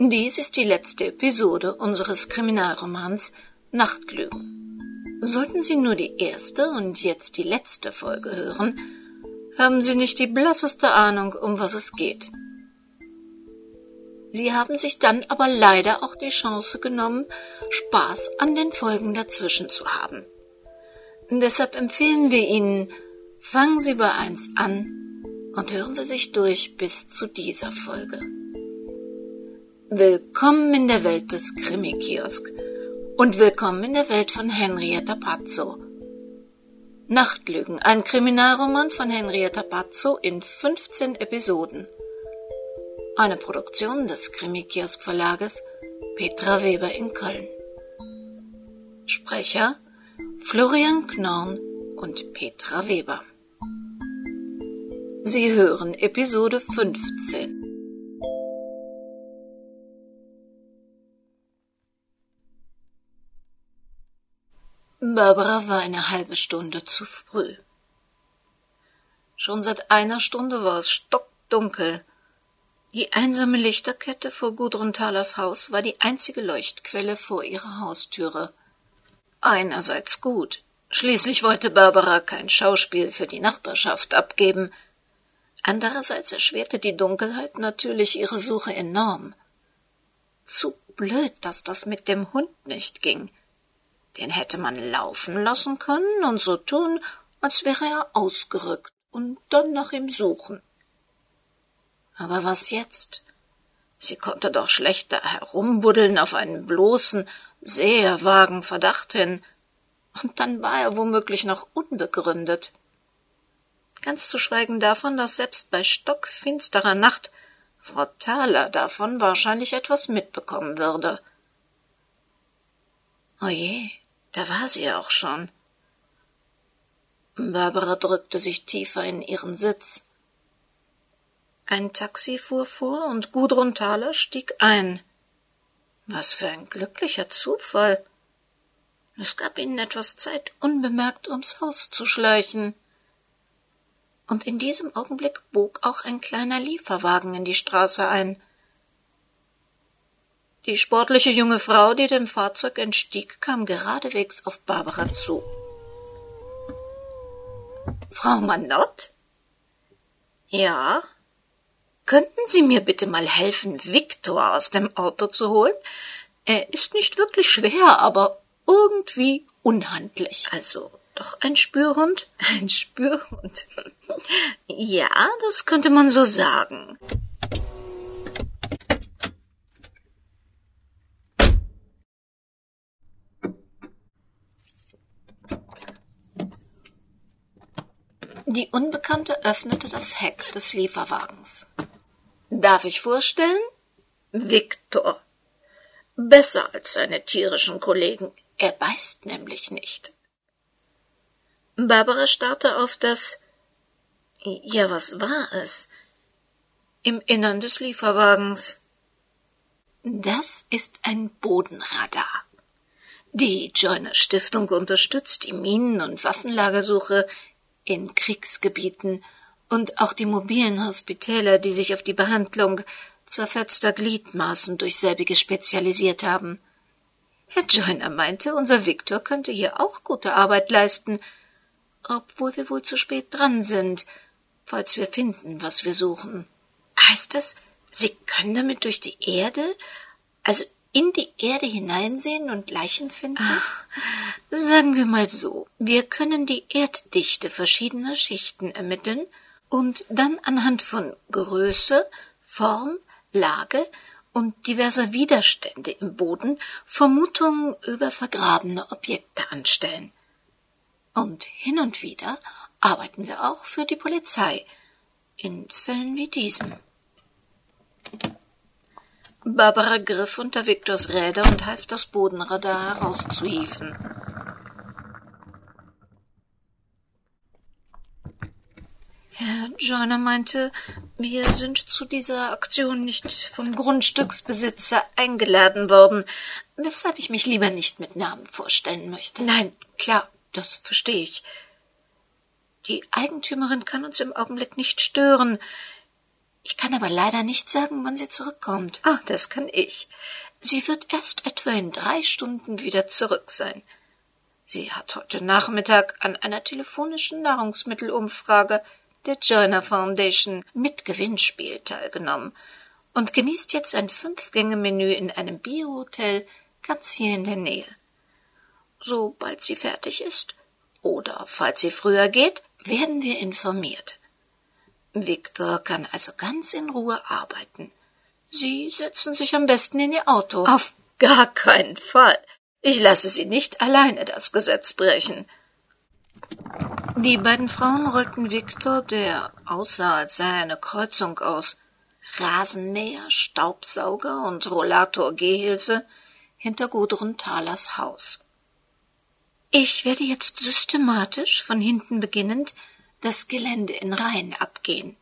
Dies ist die letzte Episode unseres Kriminalromans Nachtlügen. Sollten Sie nur die erste und jetzt die letzte Folge hören, haben Sie nicht die blasseste Ahnung, um was es geht. Sie haben sich dann aber leider auch die Chance genommen, Spaß an den Folgen dazwischen zu haben. Deshalb empfehlen wir Ihnen, fangen Sie bei eins an und hören Sie sich durch bis zu dieser Folge. Willkommen in der Welt des Krimi-Kiosk und willkommen in der Welt von Henrietta Pazzo. Nachtlügen, ein Kriminalroman von Henrietta Pazzo in 15 Episoden. Eine Produktion des Krimi-Kiosk Verlages Petra Weber in Köln. Sprecher Florian Knorn und Petra Weber. Sie hören Episode 15. Barbara war eine halbe Stunde zu früh. Schon seit einer Stunde war es stockdunkel. Die einsame Lichterkette vor Gudrun Thalers Haus war die einzige Leuchtquelle vor ihrer Haustüre. Einerseits gut. Schließlich wollte Barbara kein Schauspiel für die Nachbarschaft abgeben. Andererseits erschwerte die Dunkelheit natürlich ihre Suche enorm. Zu blöd, dass das mit dem Hund nicht ging. Den hätte man laufen lassen können und so tun, als wäre er ausgerückt und dann nach ihm suchen. Aber was jetzt? Sie konnte doch schlechter herumbuddeln auf einen bloßen, sehr vagen Verdacht hin, und dann war er womöglich noch unbegründet. Ganz zu schweigen davon, dass selbst bei stockfinsterer Nacht Frau Thaler davon wahrscheinlich etwas mitbekommen würde. Oje, da war sie auch schon. Barbara drückte sich tiefer in ihren Sitz. Ein Taxi fuhr vor und Gudrun Thaler stieg ein. Was für ein glücklicher Zufall. Es gab ihnen etwas Zeit, unbemerkt ums Haus zu schleichen. Und in diesem Augenblick bog auch ein kleiner Lieferwagen in die Straße ein. Die sportliche junge Frau, die dem Fahrzeug entstieg, kam geradewegs auf Barbara zu. Frau Manott? Ja? Könnten Sie mir bitte mal helfen, Viktor aus dem Auto zu holen? Er ist nicht wirklich schwer, aber irgendwie unhandlich. Also doch ein Spürhund? Ein Spürhund. ja, das könnte man so sagen. Die Unbekannte öffnete das Heck des Lieferwagens. Darf ich vorstellen? Viktor. Besser als seine tierischen Kollegen. Er beißt nämlich nicht. Barbara starrte auf das. Ja, was war es? Im Innern des Lieferwagens. Das ist ein Bodenradar. Die Joyner Stiftung unterstützt die Minen- und Waffenlagersuche in Kriegsgebieten und auch die mobilen Hospitäler, die sich auf die Behandlung zerfetzter Gliedmaßen durch selbige spezialisiert haben. Herr Joyner meinte, unser Viktor könnte hier auch gute Arbeit leisten, obwohl wir wohl zu spät dran sind, falls wir finden, was wir suchen. Heißt das, Sie können damit durch die Erde, also in die Erde hineinsehen und Leichen finden? Ach, sagen wir mal so, wir können die Erddichte verschiedener Schichten ermitteln und dann anhand von Größe, Form, Lage und diverser Widerstände im Boden Vermutungen über vergrabene Objekte anstellen. Und hin und wieder arbeiten wir auch für die Polizei in Fällen wie diesem. Barbara griff unter Viktors Räder und half das Bodenradar herauszuhieven. Herr Joyner meinte, wir sind zu dieser Aktion nicht vom Grundstücksbesitzer eingeladen worden, weshalb ich mich lieber nicht mit Namen vorstellen möchte. Nein, klar, das verstehe ich. Die Eigentümerin kann uns im Augenblick nicht stören. Ich kann aber leider nicht sagen, wann sie zurückkommt. Ah, das kann ich. Sie wird erst etwa in drei Stunden wieder zurück sein. Sie hat heute Nachmittag an einer telefonischen Nahrungsmittelumfrage der Joiner Foundation mit Gewinnspiel teilgenommen und genießt jetzt ein Fünf-Gänge-Menü in einem Biohotel ganz hier in der Nähe. Sobald sie fertig ist oder falls sie früher geht, werden wir informiert. Viktor kann also ganz in Ruhe arbeiten. Sie setzen sich am besten in Ihr Auto. Auf gar keinen Fall. Ich lasse Sie nicht alleine das Gesetz brechen. Die beiden Frauen rollten Viktor, der aussah, als sei eine Kreuzung aus Rasenmäher, Staubsauger und Rollator-Gehhilfe, hinter Gudrun Thalers Haus. Ich werde jetzt systematisch, von hinten beginnend, das Gelände in Reihen abgehen.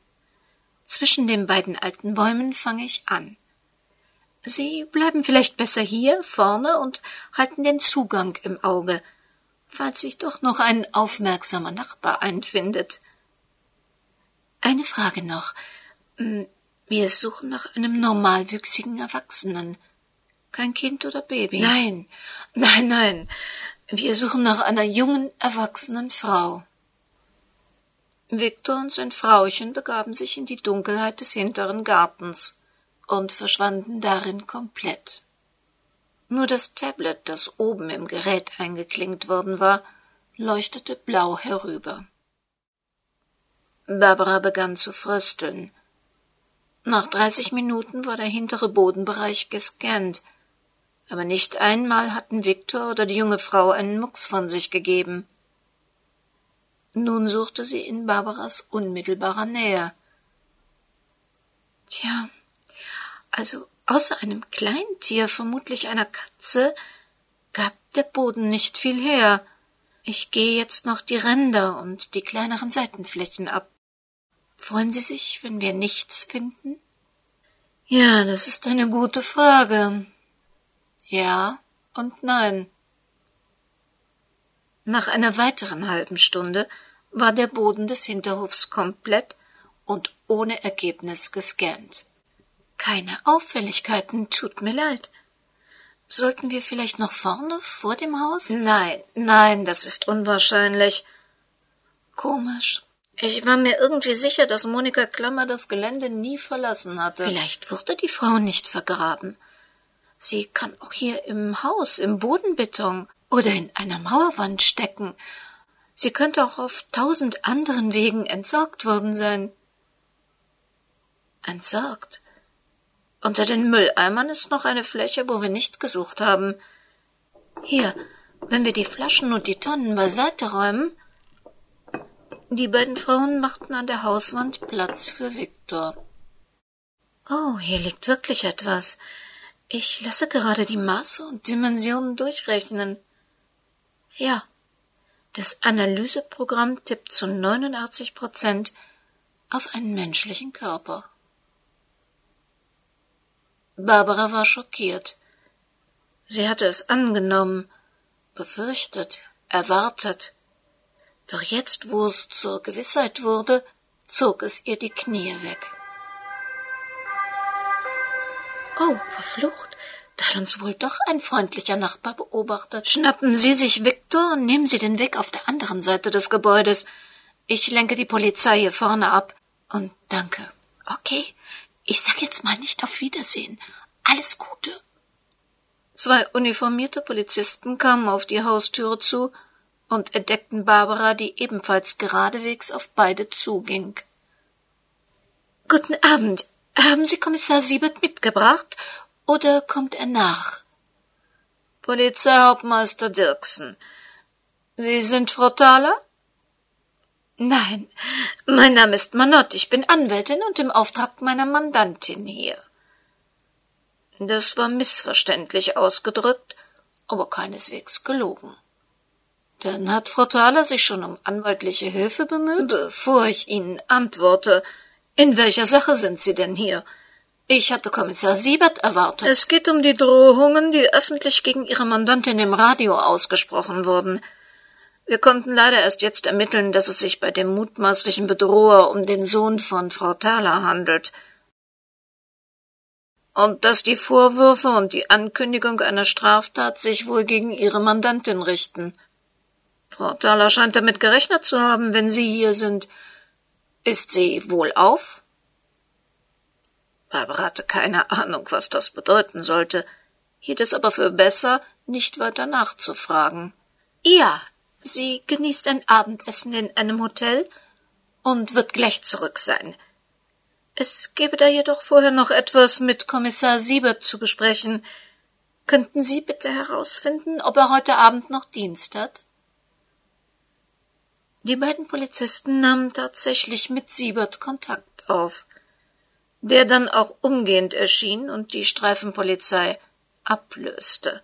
Zwischen den beiden alten Bäumen fange ich an. Sie bleiben vielleicht besser hier vorne und halten den Zugang im Auge, falls sich doch noch ein aufmerksamer Nachbar einfindet. Eine Frage noch. Hm, wir suchen nach einem normalwüchsigen Erwachsenen. Kein Kind oder Baby. Nein, nein, nein. Wir suchen nach einer jungen, erwachsenen Frau. Viktor und sein Frauchen begaben sich in die Dunkelheit des hinteren Gartens und verschwanden darin komplett. Nur das Tablet, das oben im Gerät eingeklinkt worden war, leuchtete blau herüber. Barbara begann zu frösteln. Nach dreißig Minuten war der hintere Bodenbereich gescannt, aber nicht einmal hatten Viktor oder die junge Frau einen Mucks von sich gegeben. Nun suchte sie in Barbaras unmittelbarer Nähe. Tja, also außer einem Kleintier, vermutlich einer Katze, gab der Boden nicht viel her. Ich gehe jetzt noch die Ränder und die kleineren Seitenflächen ab. Freuen Sie sich, wenn wir nichts finden? Ja, das ist eine gute Frage. Ja und nein. Nach einer weiteren halben Stunde war der Boden des Hinterhofs komplett und ohne Ergebnis gescannt. Keine Auffälligkeiten, tut mir leid. Sollten wir vielleicht noch vorne vor dem Haus? Nein, nein, das ist unwahrscheinlich. Komisch. Ich war mir irgendwie sicher, dass Monika Klammer das Gelände nie verlassen hatte. Vielleicht wurde die Frau nicht vergraben. Sie kann auch hier im Haus, im Bodenbeton oder in einer Mauerwand stecken Sie könnte auch auf tausend anderen Wegen entsorgt worden sein. Entsorgt? Unter den Mülleimern ist noch eine Fläche, wo wir nicht gesucht haben. Hier, wenn wir die Flaschen und die Tonnen beiseite räumen. Die beiden Frauen machten an der Hauswand Platz für Viktor. Oh, hier liegt wirklich etwas. Ich lasse gerade die Maße und Dimensionen durchrechnen. Ja, das Analyseprogramm tippt zu 89 Prozent auf einen menschlichen Körper. Barbara war schockiert. Sie hatte es angenommen, befürchtet, erwartet. Doch jetzt, wo es zur Gewissheit wurde, zog es ihr die Knie weg. Oh, verflucht. Da hat uns wohl doch ein freundlicher Nachbar beobachtet. Schnappen Sie sich Viktor und nehmen Sie den Weg auf der anderen Seite des Gebäudes. Ich lenke die Polizei hier vorne ab. Und danke. Okay, ich sag jetzt mal nicht auf Wiedersehen. Alles Gute. Zwei uniformierte Polizisten kamen auf die Haustüre zu und entdeckten Barbara, die ebenfalls geradewegs auf beide zuging. Guten Abend. Haben Sie Kommissar Siebert mitgebracht oder kommt er nach? Polizeihauptmeister Dirksen. Sie sind Frau Thaler? Nein, mein Name ist Manott, ich bin Anwältin und im Auftrag meiner Mandantin hier. Das war missverständlich ausgedrückt, aber keineswegs gelogen. Dann hat Frau Thaler sich schon um anwaltliche Hilfe bemüht? Bevor ich Ihnen antworte, in welcher Sache sind Sie denn hier? Ich hatte Kommissar Siebert erwartet. Es geht um die Drohungen, die öffentlich gegen Ihre Mandantin im Radio ausgesprochen wurden. Wir konnten leider erst jetzt ermitteln, dass es sich bei dem mutmaßlichen Bedroher um den Sohn von Frau Thaler handelt, und dass die Vorwürfe und die Ankündigung einer Straftat sich wohl gegen Ihre Mandantin richten. Frau Thaler scheint damit gerechnet zu haben, wenn Sie hier sind. Ist sie wohlauf? Barbara hatte keine Ahnung, was das bedeuten sollte, hielt es aber für besser, nicht weiter nachzufragen. Ja, sie genießt ein Abendessen in einem Hotel und wird gleich zurück sein. Es gäbe da jedoch vorher noch etwas mit Kommissar Siebert zu besprechen. Könnten Sie bitte herausfinden, ob er heute Abend noch Dienst hat? Die beiden Polizisten nahmen tatsächlich mit Siebert Kontakt auf, der dann auch umgehend erschien und die Streifenpolizei ablöste,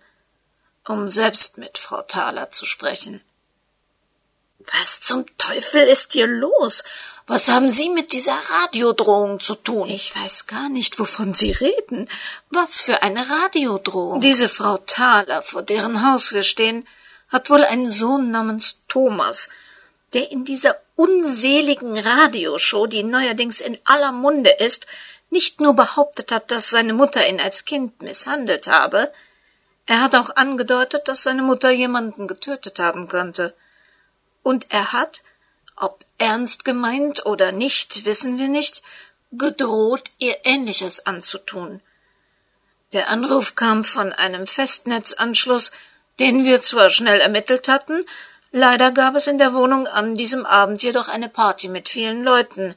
um selbst mit Frau Thaler zu sprechen. Was zum Teufel ist hier los? Was haben Sie mit dieser Radiodrohung zu tun? Ich weiß gar nicht, wovon Sie reden. Was für eine Radiodrohung? Diese Frau Thaler, vor deren Haus wir stehen, hat wohl einen Sohn namens Thomas, der in dieser unseligen Radioshow, die neuerdings in aller Munde ist, nicht nur behauptet hat, dass seine Mutter ihn als Kind misshandelt habe, er hat auch angedeutet, dass seine Mutter jemanden getötet haben könnte. Und er hat, ob ernst gemeint oder nicht, wissen wir nicht, gedroht, ihr Ähnliches anzutun. Der Anruf kam von einem Festnetzanschluss, den wir zwar schnell ermittelt hatten, leider gab es in der Wohnung an diesem Abend jedoch eine Party mit vielen Leuten.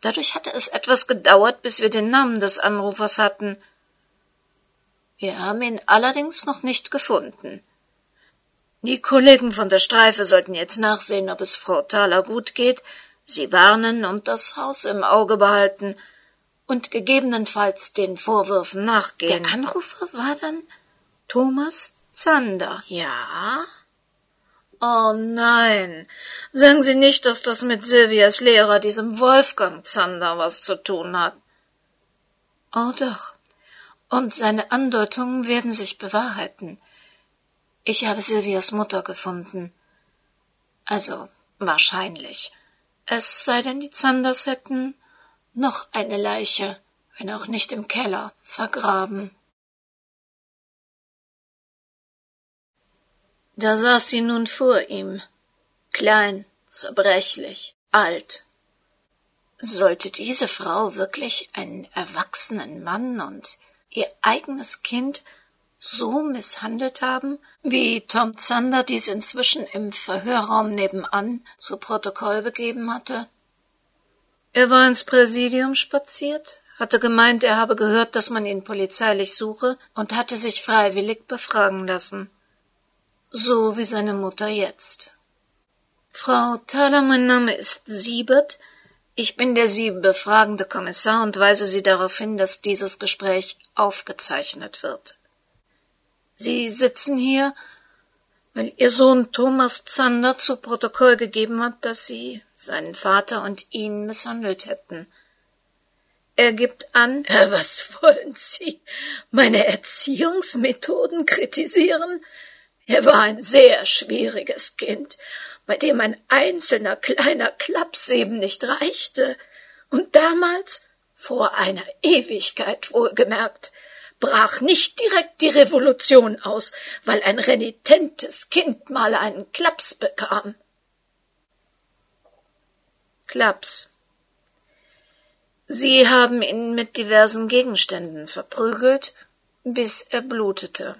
Dadurch hatte es etwas gedauert, bis wir den Namen des Anrufers hatten. Wir haben ihn allerdings noch nicht gefunden. Die Kollegen von der Streife sollten jetzt nachsehen, ob es Frau Thaler gut geht, sie warnen und das Haus im Auge behalten und gegebenenfalls den Vorwürfen nachgehen. Der Anrufer war dann Thomas Zander. Ja? Oh nein. Sagen Sie nicht, dass das mit Silvias Lehrer, diesem Wolfgang Zander, was zu tun hat. Oh doch. Und seine Andeutungen werden sich bewahrheiten. Ich habe Silvias Mutter gefunden. Also wahrscheinlich. Es sei denn, die Zanders hätten noch eine Leiche, wenn auch nicht im Keller, vergraben. Da saß sie nun vor ihm, klein, zerbrechlich, alt. Sollte diese Frau wirklich einen erwachsenen Mann und ihr eigenes Kind so misshandelt haben, wie Tom Zander dies inzwischen im Verhörraum nebenan zu Protokoll begeben hatte? Er war ins Präsidium spaziert, hatte gemeint, er habe gehört, dass man ihn polizeilich suche und hatte sich freiwillig befragen lassen. So wie seine Mutter jetzt. Frau Thaler, mein Name ist Siebert. Ich bin der Sie befragende Kommissar und weise Sie darauf hin, dass dieses Gespräch aufgezeichnet wird. Sie sitzen hier, weil Ihr Sohn Thomas Zander zu Protokoll gegeben hat, dass Sie seinen Vater und ihn misshandelt hätten. Er gibt an. Was wollen Sie? Meine Erziehungsmethoden kritisieren? Er war ein sehr schwieriges Kind, bei dem ein einzelner kleiner Klaps eben nicht reichte. Und damals, vor einer Ewigkeit wohlgemerkt, brach nicht direkt die Revolution aus, weil ein renitentes Kind mal einen Klaps bekam. Klaps. Sie haben ihn mit diversen Gegenständen verprügelt, bis er blutete.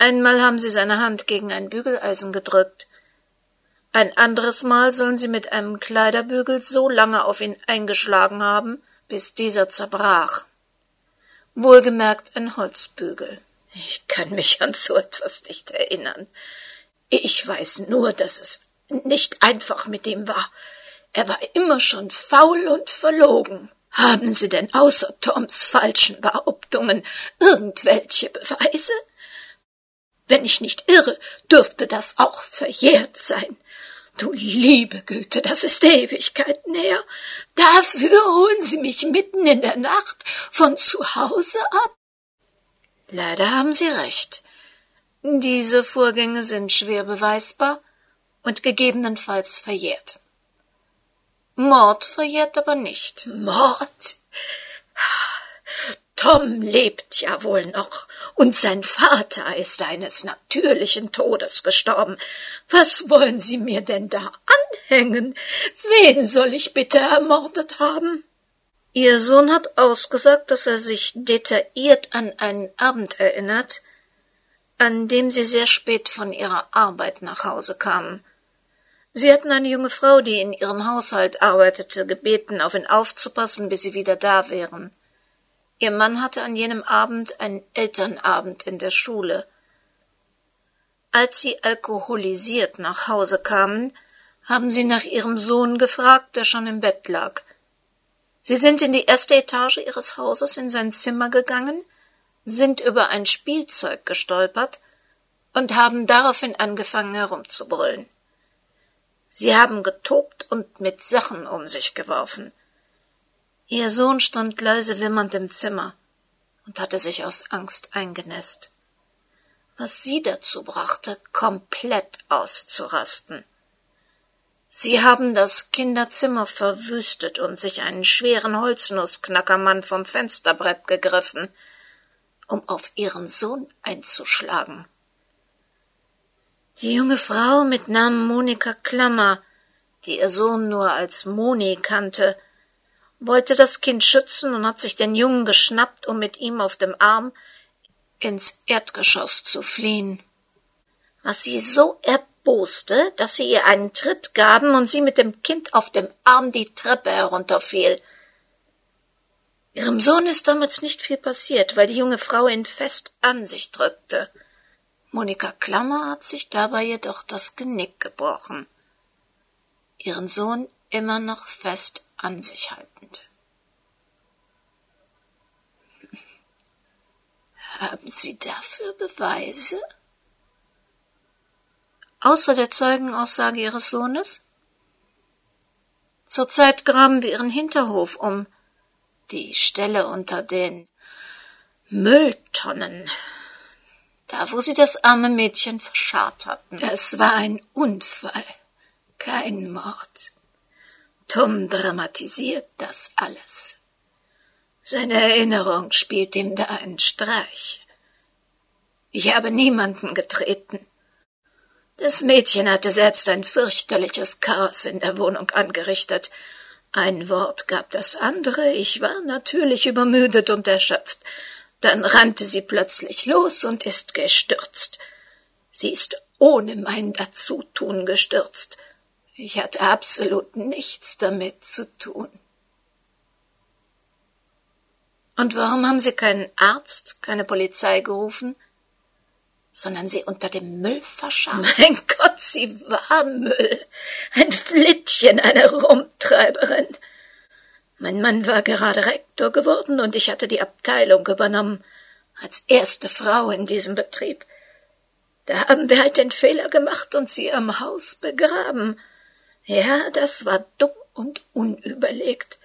Einmal haben sie seine Hand gegen ein Bügeleisen gedrückt. Ein anderes Mal sollen sie mit einem Kleiderbügel so lange auf ihn eingeschlagen haben, bis dieser zerbrach. Wohlgemerkt ein Holzbügel. Ich kann mich an so etwas nicht erinnern. Ich weiß nur, dass es nicht einfach mit ihm war. Er war immer schon faul und verlogen. Haben Sie denn außer Toms falschen Behauptungen irgendwelche Beweise? Wenn ich nicht irre, dürfte das auch verjährt sein. Du liebe Güte, das ist Ewigkeit näher. Dafür holen Sie mich mitten in der Nacht von zu Hause ab? Leider haben Sie recht. Diese Vorgänge sind schwer beweisbar und gegebenenfalls verjährt. Mord verjährt aber nicht. Mord? Tom lebt ja wohl noch, und sein Vater ist eines natürlichen Todes gestorben. Was wollen Sie mir denn da anhängen? Wen soll ich bitte ermordet haben? Ihr Sohn hat ausgesagt, dass er sich detailliert an einen Abend erinnert, an dem Sie sehr spät von Ihrer Arbeit nach Hause kamen. Sie hatten eine junge Frau, die in Ihrem Haushalt arbeitete, gebeten, auf ihn aufzupassen, bis Sie wieder da wären. Ihr Mann hatte an jenem Abend einen Elternabend in der Schule. Als Sie alkoholisiert nach Hause kamen, haben Sie nach Ihrem Sohn gefragt, der schon im Bett lag. Sie sind in die erste Etage Ihres Hauses in sein Zimmer gegangen, sind über ein Spielzeug gestolpert und haben daraufhin angefangen herumzubrüllen. Sie haben getobt und mit Sachen um sich geworfen. Ihr Sohn stand leise wimmernd im Zimmer und hatte sich aus Angst eingenässt, was sie dazu brachte, komplett auszurasten. Sie haben das Kinderzimmer verwüstet und sich einen schweren Holznussknackermann vom Fensterbrett gegriffen, um auf ihren Sohn einzuschlagen. Die junge Frau mit Namen Monika Klammer, die ihr Sohn nur als Moni kannte, wollte das Kind schützen und hat sich den Jungen geschnappt, um mit ihm auf dem Arm ins Erdgeschoss zu fliehen. Was sie so erboste, dass sie ihr einen Tritt gaben und sie mit dem Kind auf dem Arm die Treppe herunterfiel. Ihrem Sohn ist damals nicht viel passiert, weil die junge Frau ihn fest an sich drückte. Monika Klammer hat sich dabei jedoch das Genick gebrochen. Ihren Sohn immer noch fest an sich haltend. Haben Sie dafür Beweise? Außer der Zeugenaussage Ihres Sohnes? Zurzeit graben wir Ihren Hinterhof um. Die Stelle unter den Mülltonnen. Da, wo Sie das arme Mädchen verscharrt hatten. Das war ein Unfall, kein Mord. Tom dramatisiert das alles. Seine Erinnerung spielt ihm da einen Streich. Ich habe niemanden getreten. Das Mädchen hatte selbst ein fürchterliches Chaos in der Wohnung angerichtet. Ein Wort gab das andere, ich war natürlich übermüdet und erschöpft. Dann rannte sie plötzlich los und ist gestürzt. Sie ist ohne mein Dazutun gestürzt. Ich hatte absolut nichts damit zu tun. Und warum haben Sie keinen Arzt, keine Polizei gerufen, sondern sie unter dem Müll verscharrt? Mein Gott, sie war Müll. Ein Flittchen, eine Rumtreiberin. Mein Mann war gerade Rektor geworden und ich hatte die Abteilung übernommen, als erste Frau in diesem Betrieb. Da haben wir halt den Fehler gemacht und sie am Haus begraben. Ja, das war dumm und unüberlegt,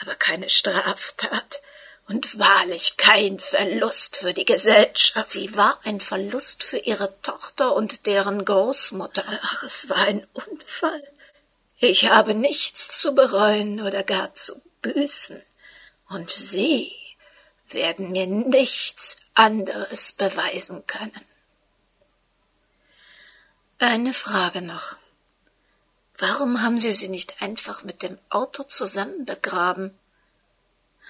aber keine Straftat und wahrlich kein Verlust für die Gesellschaft. Sie war ein Verlust für ihre Tochter und deren Großmutter. Ach, es war ein Unfall. Ich habe nichts zu bereuen oder gar zu büßen. Und Sie werden mir nichts anderes beweisen können. Eine Frage noch. Warum haben Sie sie nicht einfach mit dem Auto zusammen begraben?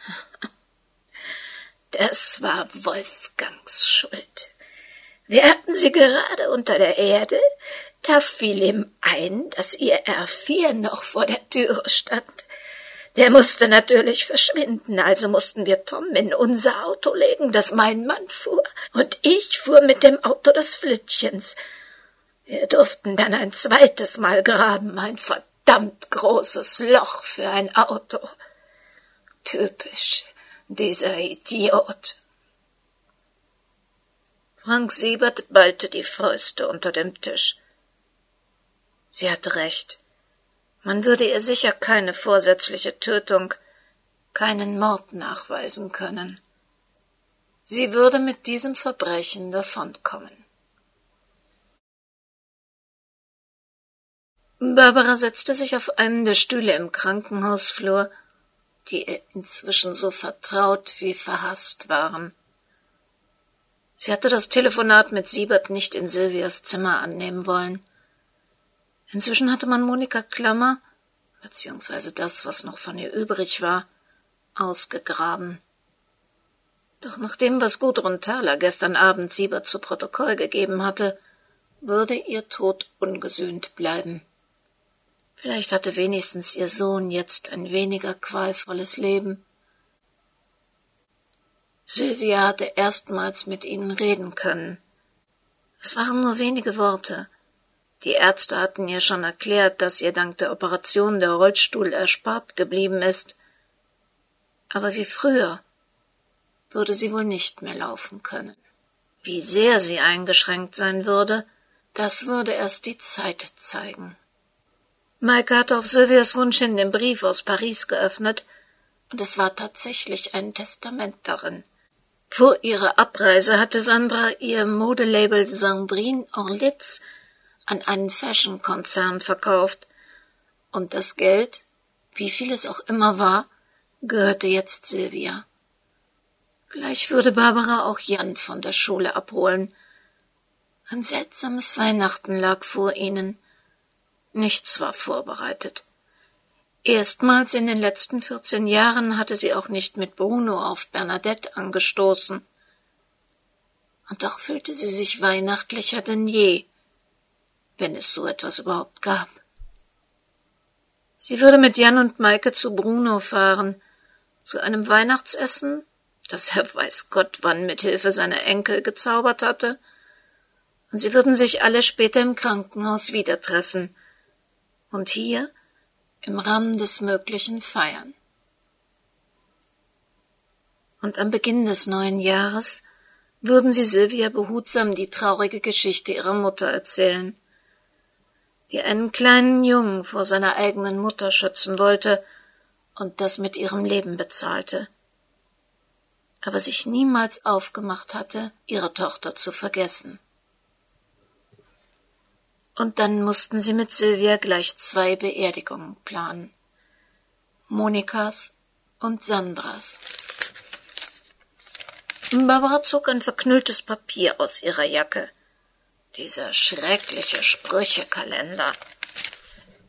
Das war Wolfgangs Schuld. Wir hatten sie gerade unter der Erde, da fiel ihm ein, dass ihr R4 noch vor der Türe stand. Der musste natürlich verschwinden, also mussten wir Tom in unser Auto legen, das mein Mann fuhr, und ich fuhr mit dem Auto des Flittchens. Wir durften dann ein zweites Mal graben, ein verdammt großes Loch für ein Auto. Typisch, dieser Idiot. Frank Siebert ballte die Fäuste unter dem Tisch. Sie hatte recht. Man würde ihr sicher keine vorsätzliche Tötung, keinen Mord nachweisen können. Sie würde mit diesem Verbrechen davonkommen. Barbara setzte sich auf einen der Stühle im Krankenhausflur, die ihr inzwischen so vertraut wie verhasst waren. Sie hatte das Telefonat mit Siebert nicht in Silvias Zimmer annehmen wollen. Inzwischen hatte man Monika Klammer, beziehungsweise das, was noch von ihr übrig war, ausgegraben. Doch nach dem, was Gudrun Thaler gestern Abend Siebert zu Protokoll gegeben hatte, würde ihr Tod ungesühnt bleiben. Vielleicht hatte wenigstens ihr Sohn jetzt ein weniger qualvolles Leben. Sylvia hatte erstmals mit ihnen reden können. Es waren nur wenige Worte. Die Ärzte hatten ihr schon erklärt, dass ihr dank der Operation der Rollstuhl erspart geblieben ist. Aber wie früher würde sie wohl nicht mehr laufen können. Wie sehr sie eingeschränkt sein würde, das würde erst die Zeit zeigen. Maike hatte auf Sylvias Wunsch hin den Brief aus Paris geöffnet, und es war tatsächlich ein Testament darin. Vor ihrer Abreise hatte Sandra ihr Modelabel Sandrine Orlitz an einen Fashion-Konzern verkauft, und das Geld, wie viel es auch immer war, gehörte jetzt Sylvia. Gleich würde Barbara auch Jan von der Schule abholen. Ein seltsames Weihnachten lag vor ihnen. Nichts war vorbereitet. Erstmals in den letzten vierzehn Jahren hatte sie auch nicht mit Bruno auf Bernadette angestoßen. Und doch fühlte sie sich weihnachtlicher denn je, wenn es so etwas überhaupt gab. Sie würde mit Jan und Maike zu Bruno fahren, zu einem Weihnachtsessen, das er weiß Gott wann mit Hilfe seiner Enkel gezaubert hatte, und sie würden sich alle später im Krankenhaus wieder treffen, und hier im Rahmen des Möglichen feiern. Und am Beginn des neuen Jahres würden sie Sylvia behutsam die traurige Geschichte ihrer Mutter erzählen, die einen kleinen Jungen vor seiner eigenen Mutter schützen wollte und das mit ihrem Leben bezahlte, aber sich niemals aufgemacht hatte, ihre Tochter zu vergessen. Und dann mussten sie mit Sylvia gleich zwei Beerdigungen planen. Monikas und Sandras. Barbara zog ein verknülltes Papier aus ihrer Jacke. Dieser schreckliche Sprüchekalender.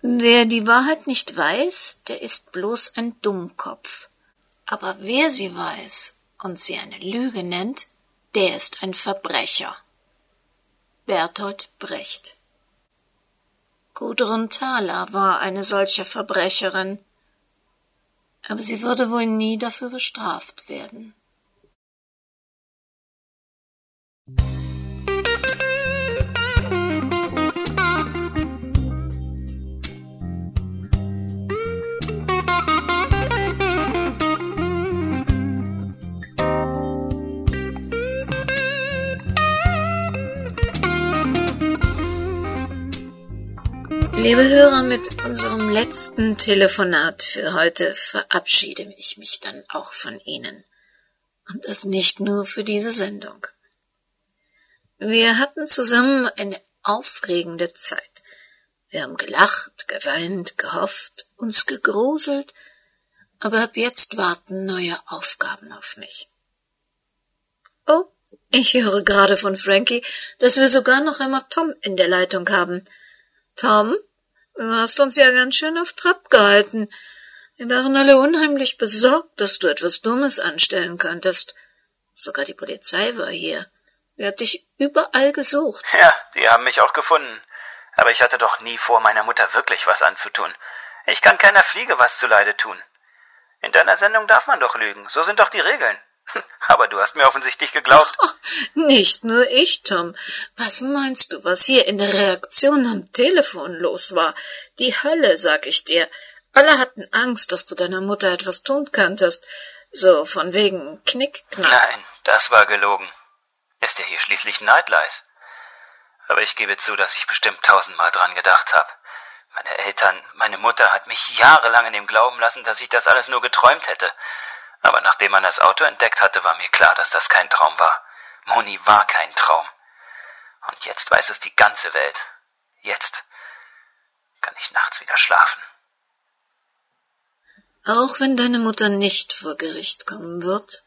Wer die Wahrheit nicht weiß, der ist bloß ein Dummkopf. Aber wer sie weiß und sie eine Lüge nennt, der ist ein Verbrecher. Bertolt Brecht Gudrun Thaler war eine solche Verbrecherin, aber sie würde wohl nie dafür bestraft werden. Liebe Hörer, mit unserem letzten Telefonat für heute verabschiede ich mich dann auch von Ihnen. Und das nicht nur für diese Sendung. Wir hatten zusammen eine aufregende Zeit. Wir haben gelacht, geweint, gehofft, uns gegruselt, aber ab jetzt warten neue Aufgaben auf mich. Oh, ich höre gerade von Frankie, dass wir sogar noch einmal Tom in der Leitung haben. Tom, Du hast uns ja ganz schön auf Trab gehalten. Wir waren alle unheimlich besorgt, dass du etwas Dummes anstellen könntest. Sogar die Polizei war hier. Wer hat dich überall gesucht? Ja, die haben mich auch gefunden. Aber ich hatte doch nie vor, meiner Mutter wirklich was anzutun. Ich kann keiner Fliege was zuleide tun. In deiner Sendung darf man doch lügen. So sind doch die Regeln. Aber du hast mir offensichtlich geglaubt. Oh, nicht nur ich, Tom. Was meinst du, was hier in der Reaktion am Telefon los war? Die Hölle, sag ich dir. Alle hatten Angst, dass du deiner Mutter etwas tun könntest. So von wegen Knickknack. Nein, das war gelogen. Ist ja hier schließlich Nightlife. Aber ich gebe zu, dass ich bestimmt tausendmal dran gedacht habe. Meine Eltern, meine Mutter hat mich jahrelang in dem Glauben lassen, dass ich das alles nur geträumt hätte. Aber nachdem man das Auto entdeckt hatte, war mir klar, dass das kein Traum war. Moni war kein Traum. Und jetzt weiß es die ganze Welt. Jetzt kann ich nachts wieder schlafen. Auch wenn deine Mutter nicht vor Gericht kommen wird?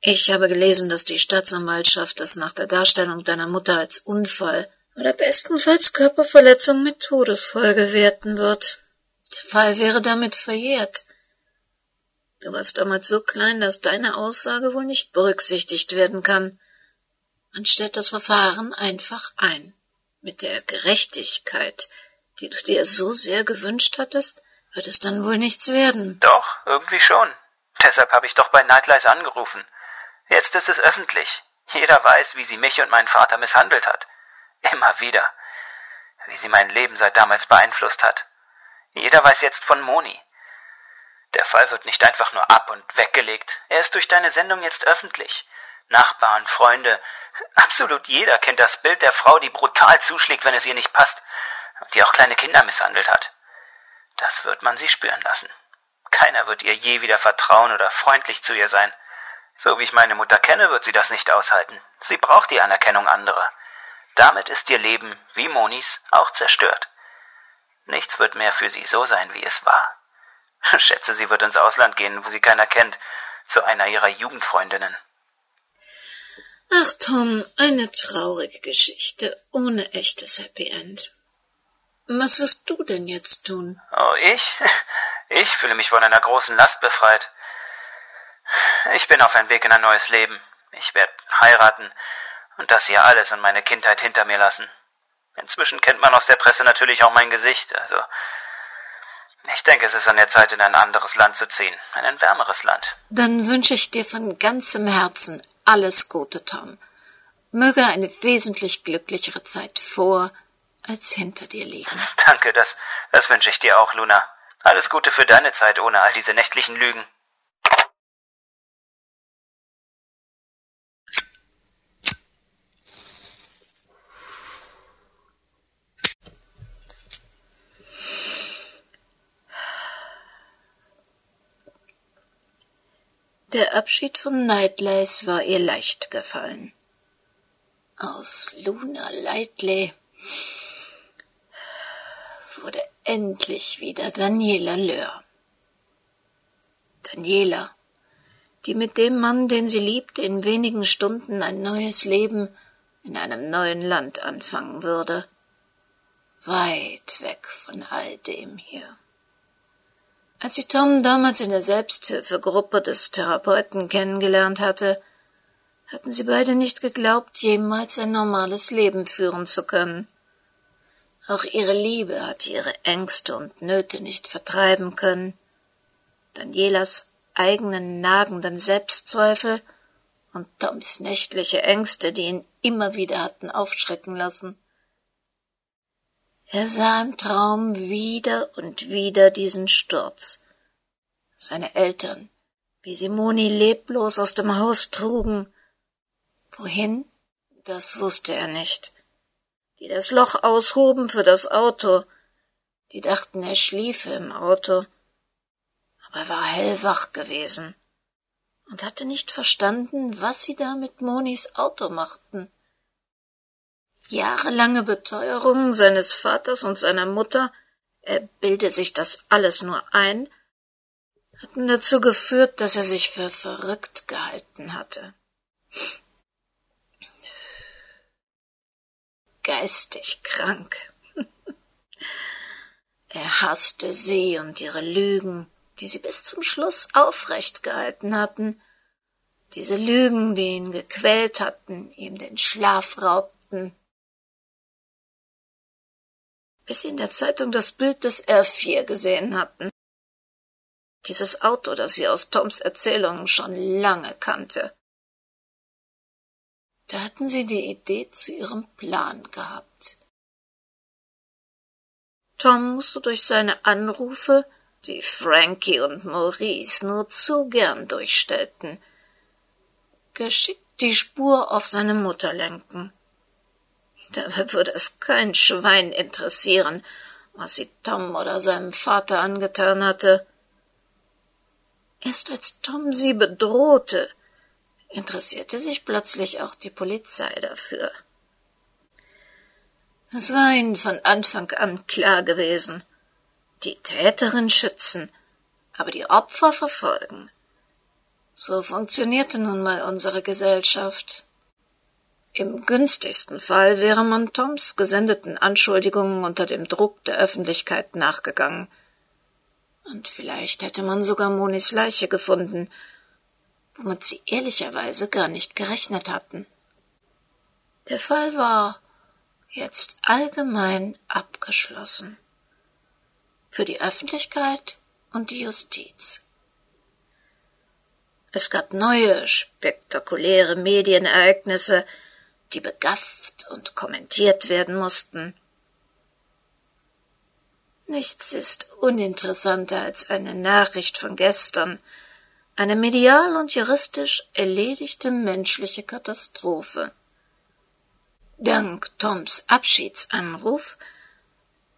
Ich habe gelesen, dass die Staatsanwaltschaft das nach der Darstellung deiner Mutter als Unfall oder bestenfalls Körperverletzung mit Todesfolge werten wird. Der Fall wäre damit verjährt. Du warst damals so klein, dass deine Aussage wohl nicht berücksichtigt werden kann. Man stellt das Verfahren einfach ein. Mit der Gerechtigkeit, die du dir so sehr gewünscht hattest, wird es dann wohl nichts werden. Doch, irgendwie schon. Deshalb habe ich doch bei Nightlies angerufen. Jetzt ist es öffentlich. Jeder weiß, wie sie mich und meinen Vater misshandelt hat. Immer wieder. Wie sie mein Leben seit damals beeinflusst hat. Jeder weiß jetzt von Moni. Der Fall wird nicht einfach nur ab und weggelegt. Er ist durch deine Sendung jetzt öffentlich. Nachbarn, Freunde, absolut jeder kennt das Bild der Frau, die brutal zuschlägt, wenn es ihr nicht passt, und die auch kleine Kinder misshandelt hat. Das wird man sie spüren lassen. Keiner wird ihr je wieder vertrauen oder freundlich zu ihr sein. So wie ich meine Mutter kenne, wird sie das nicht aushalten. Sie braucht die Anerkennung anderer. Damit ist ihr Leben, wie Monis, auch zerstört. Nichts wird mehr für sie so sein, wie es war. Schätze, sie wird ins Ausland gehen, wo sie keiner kennt, zu einer ihrer Jugendfreundinnen. Ach, Tom, eine traurige Geschichte ohne echtes Happy End. Was wirst du denn jetzt tun? Oh, ich? Ich fühle mich von einer großen Last befreit. Ich bin auf einem Weg in ein neues Leben. Ich werde heiraten und das hier alles und meine Kindheit hinter mir lassen. Inzwischen kennt man aus der Presse natürlich auch mein Gesicht, also ich denke, es ist an der Zeit, in ein anderes Land zu ziehen. In ein wärmeres Land. Dann wünsche ich dir von ganzem Herzen alles Gute, Tom. Möge eine wesentlich glücklichere Zeit vor als hinter dir liegen. Danke, das, das wünsche ich dir auch, Luna. Alles Gute für deine Zeit ohne all diese nächtlichen Lügen. Der Abschied von Nightlies war ihr leicht gefallen. Aus Luna Lightley wurde endlich wieder Daniela Löhr. Daniela, die mit dem Mann, den sie liebte, in wenigen Stunden ein neues Leben in einem neuen Land anfangen würde, weit weg von all dem hier. Als sie Tom damals in der Selbsthilfegruppe des Therapeuten kennengelernt hatte, hatten sie beide nicht geglaubt, jemals ein normales Leben führen zu können. Auch ihre Liebe hatte ihre Ängste und Nöte nicht vertreiben können. Danielas eigenen nagenden Selbstzweifel und Toms nächtliche Ängste, die ihn immer wieder hatten aufschrecken lassen. Er sah im Traum wieder und wieder diesen Sturz. Seine Eltern, wie sie Moni leblos aus dem Haus trugen. Wohin? Das wusste er nicht. Die das Loch aushoben für das Auto. Die dachten, er schliefe im Auto. Aber er war hellwach gewesen und hatte nicht verstanden, was sie da mit Monis Auto machten. Jahrelange Beteuerungen seines Vaters und seiner Mutter, er bilde sich das alles nur ein, hatten dazu geführt, dass er sich für verrückt gehalten hatte. Geistig krank. er hasste sie und ihre Lügen, die sie bis zum Schluss aufrecht gehalten hatten, diese Lügen, die ihn gequält hatten, ihm den Schlaf raubten, bis sie in der Zeitung das Bild des R4 gesehen hatten. Dieses Auto, das sie aus Toms Erzählungen schon lange kannte. Da hatten sie die Idee zu ihrem Plan gehabt. Tom musste durch seine Anrufe, die Frankie und Maurice nur zu gern durchstellten, geschickt die Spur auf seine Mutter lenken. Dabei würde es kein Schwein interessieren, was sie Tom oder seinem Vater angetan hatte. Erst als Tom sie bedrohte, interessierte sich plötzlich auch die Polizei dafür. Es war ihnen von Anfang an klar gewesen, die Täterin schützen aber die Opfer verfolgen. So funktionierte nun mal unsere Gesellschaft. Im günstigsten Fall wäre man Toms gesendeten Anschuldigungen unter dem Druck der Öffentlichkeit nachgegangen. Und vielleicht hätte man sogar Monis Leiche gefunden, womit sie ehrlicherweise gar nicht gerechnet hatten. Der Fall war jetzt allgemein abgeschlossen. Für die Öffentlichkeit und die Justiz. Es gab neue, spektakuläre Medienereignisse, die begafft und kommentiert werden mussten. Nichts ist uninteressanter als eine Nachricht von gestern, eine medial und juristisch erledigte menschliche Katastrophe. Dank Toms Abschiedsanruf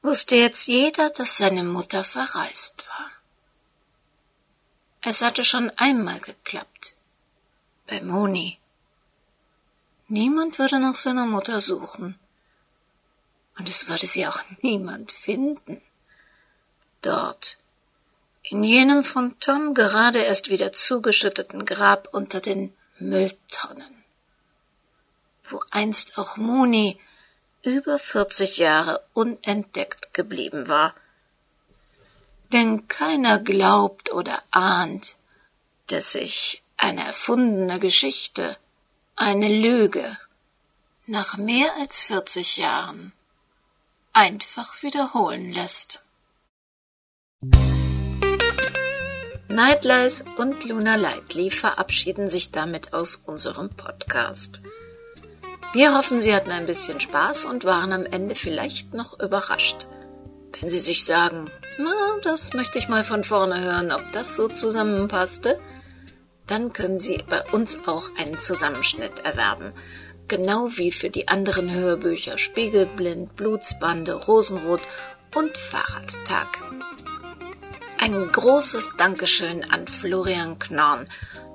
wusste jetzt jeder, dass seine Mutter verreist war. Es hatte schon einmal geklappt. Bei Moni. Niemand würde nach seiner Mutter suchen. Und es würde sie auch niemand finden. Dort, in jenem von Tom gerade erst wieder zugeschütteten Grab unter den Mülltonnen, wo einst auch Moni über vierzig Jahre unentdeckt geblieben war denn keiner glaubt oder ahnt, dass sich eine erfundene Geschichte, eine Lüge, nach mehr als vierzig Jahren einfach wiederholen lässt. Nightlies und Luna Lightly verabschieden sich damit aus unserem Podcast. Wir hoffen, Sie hatten ein bisschen Spaß und waren am Ende vielleicht noch überrascht. Wenn Sie sich sagen, na, das möchte ich mal von vorne hören, ob das so zusammenpasste. Dann können Sie bei uns auch einen Zusammenschnitt erwerben. Genau wie für die anderen Hörbücher Spiegelblind, Blutsbande, Rosenrot und Fahrradtag. Ein großes Dankeschön an Florian Knorn,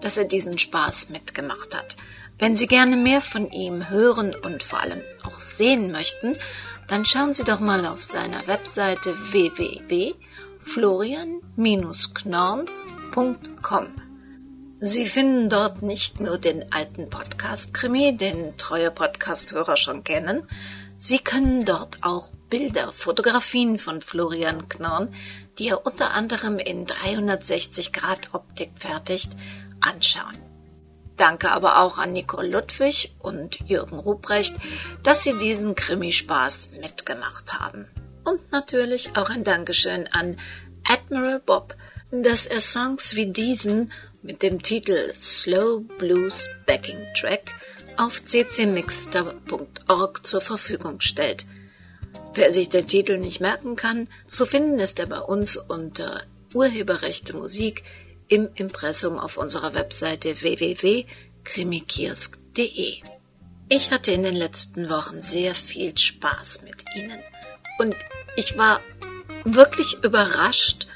dass er diesen Spaß mitgemacht hat. Wenn Sie gerne mehr von ihm hören und vor allem auch sehen möchten, dann schauen Sie doch mal auf seiner Webseite www.florian-knorn.com. Sie finden dort nicht nur den alten Podcast-Krimi, den treue Podcast-Hörer schon kennen, Sie können dort auch Bilder, Fotografien von Florian Knorn, die er unter anderem in 360 Grad Optik fertigt, anschauen. Danke aber auch an Nicole Ludwig und Jürgen Ruprecht, dass sie diesen Krimispaß mitgemacht haben. Und natürlich auch ein Dankeschön an Admiral Bob, dass er Songs wie diesen mit dem Titel Slow Blues Backing Track auf ccmixter.org zur Verfügung stellt. Wer sich den Titel nicht merken kann, zu finden ist er bei uns unter Urheberrechte Musik im Impressum auf unserer Webseite www.krimikiosk.de. Ich hatte in den letzten Wochen sehr viel Spaß mit Ihnen und ich war wirklich überrascht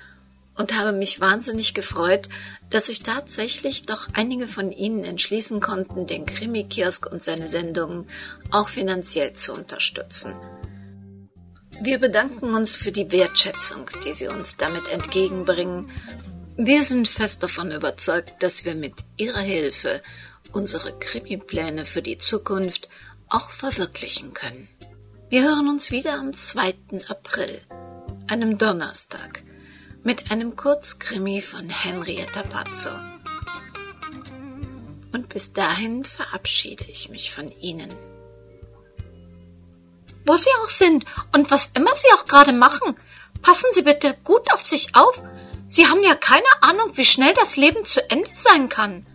und habe mich wahnsinnig gefreut, dass sich tatsächlich doch einige von Ihnen entschließen konnten, den Krimikiosk und seine Sendungen auch finanziell zu unterstützen. Wir bedanken uns für die Wertschätzung, die Sie uns damit entgegenbringen wir sind fest davon überzeugt, dass wir mit Ihrer Hilfe unsere Krimipläne für die Zukunft auch verwirklichen können. Wir hören uns wieder am 2. April, einem Donnerstag, mit einem Kurzkrimi von Henrietta Pazzo. Und bis dahin verabschiede ich mich von Ihnen. Wo Sie auch sind und was immer Sie auch gerade machen, passen Sie bitte gut auf sich auf Sie haben ja keine Ahnung, wie schnell das Leben zu Ende sein kann.